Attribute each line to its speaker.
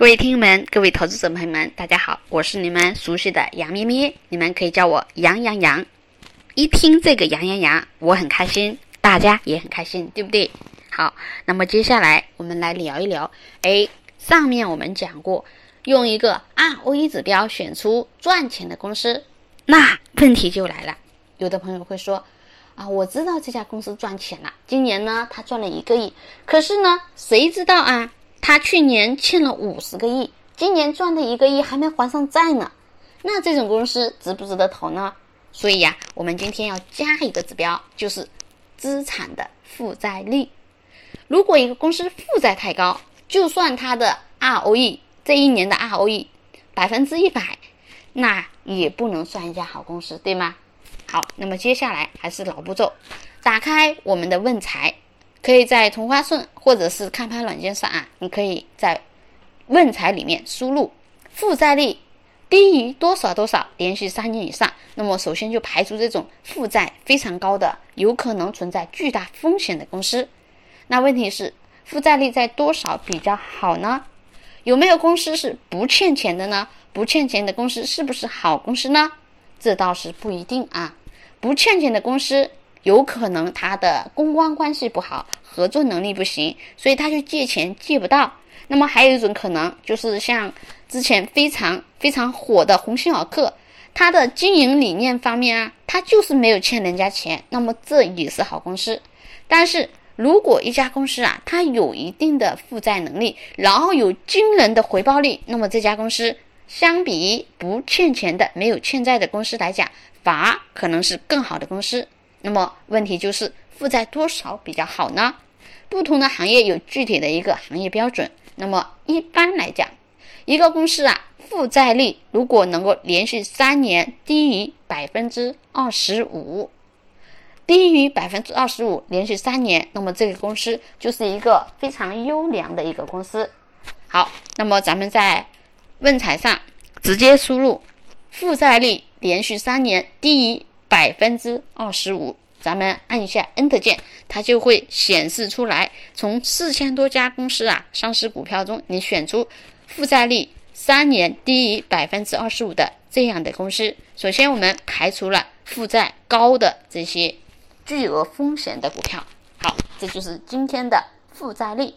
Speaker 1: 各位听友们，各位投资者朋友们，大家好，我是你们熟悉的杨咩咩，你们可以叫我杨洋洋。一听这个杨洋洋，我很开心，大家也很开心，对不对？好，那么接下来我们来聊一聊。哎，上面我们讲过，用一个 ROE 指标选出赚钱的公司，那问题就来了。有的朋友会说，啊，我知道这家公司赚钱了，今年呢，他赚了一个亿，可是呢，谁知道啊？他去年欠了五十个亿，今年赚的一个亿还没还上债呢，那这种公司值不值得投呢？所以呀，我们今天要加一个指标，就是资产的负债率。如果一个公司负债太高，就算它的 ROE 这一年的 ROE 百分之一百，那也不能算一家好公司，对吗？好，那么接下来还是老步骤，打开我们的问财。可以在同花顺或者是看盘软件上啊，你可以在问财里面输入负债率低于多少多少，连续三年以上，那么首先就排除这种负债非常高的、有可能存在巨大风险的公司。那问题是负债率在多少比较好呢？有没有公司是不欠钱的呢？不欠钱的公司是不是好公司呢？这倒是不一定啊，不欠钱的公司。有可能他的公关关系不好，合作能力不行，所以他去借钱借不到。那么还有一种可能，就是像之前非常非常火的鸿星尔克，他的经营理念方面啊，他就是没有欠人家钱，那么这也是好公司。但是如果一家公司啊，它有一定的负债能力，然后有惊人的回报率，那么这家公司相比不欠钱的、没有欠债的公司来讲，反而可能是更好的公司。那么问题就是负债多少比较好呢？不同的行业有具体的一个行业标准。那么一般来讲，一个公司啊，负债率如果能够连续三年低于百分之二十五，低于百分之二十五，连续三年，那么这个公司就是一个非常优良的一个公司。好，那么咱们在问财上直接输入负债率连续三年低于。百分之二十五，咱们按一下 Enter 键，它就会显示出来。从四千多家公司啊，上市股票中，你选出负债率三年低于百分之二十五的这样的公司。首先，我们排除了负债高的这些巨额风险的股票。好，这就是今天的负债率。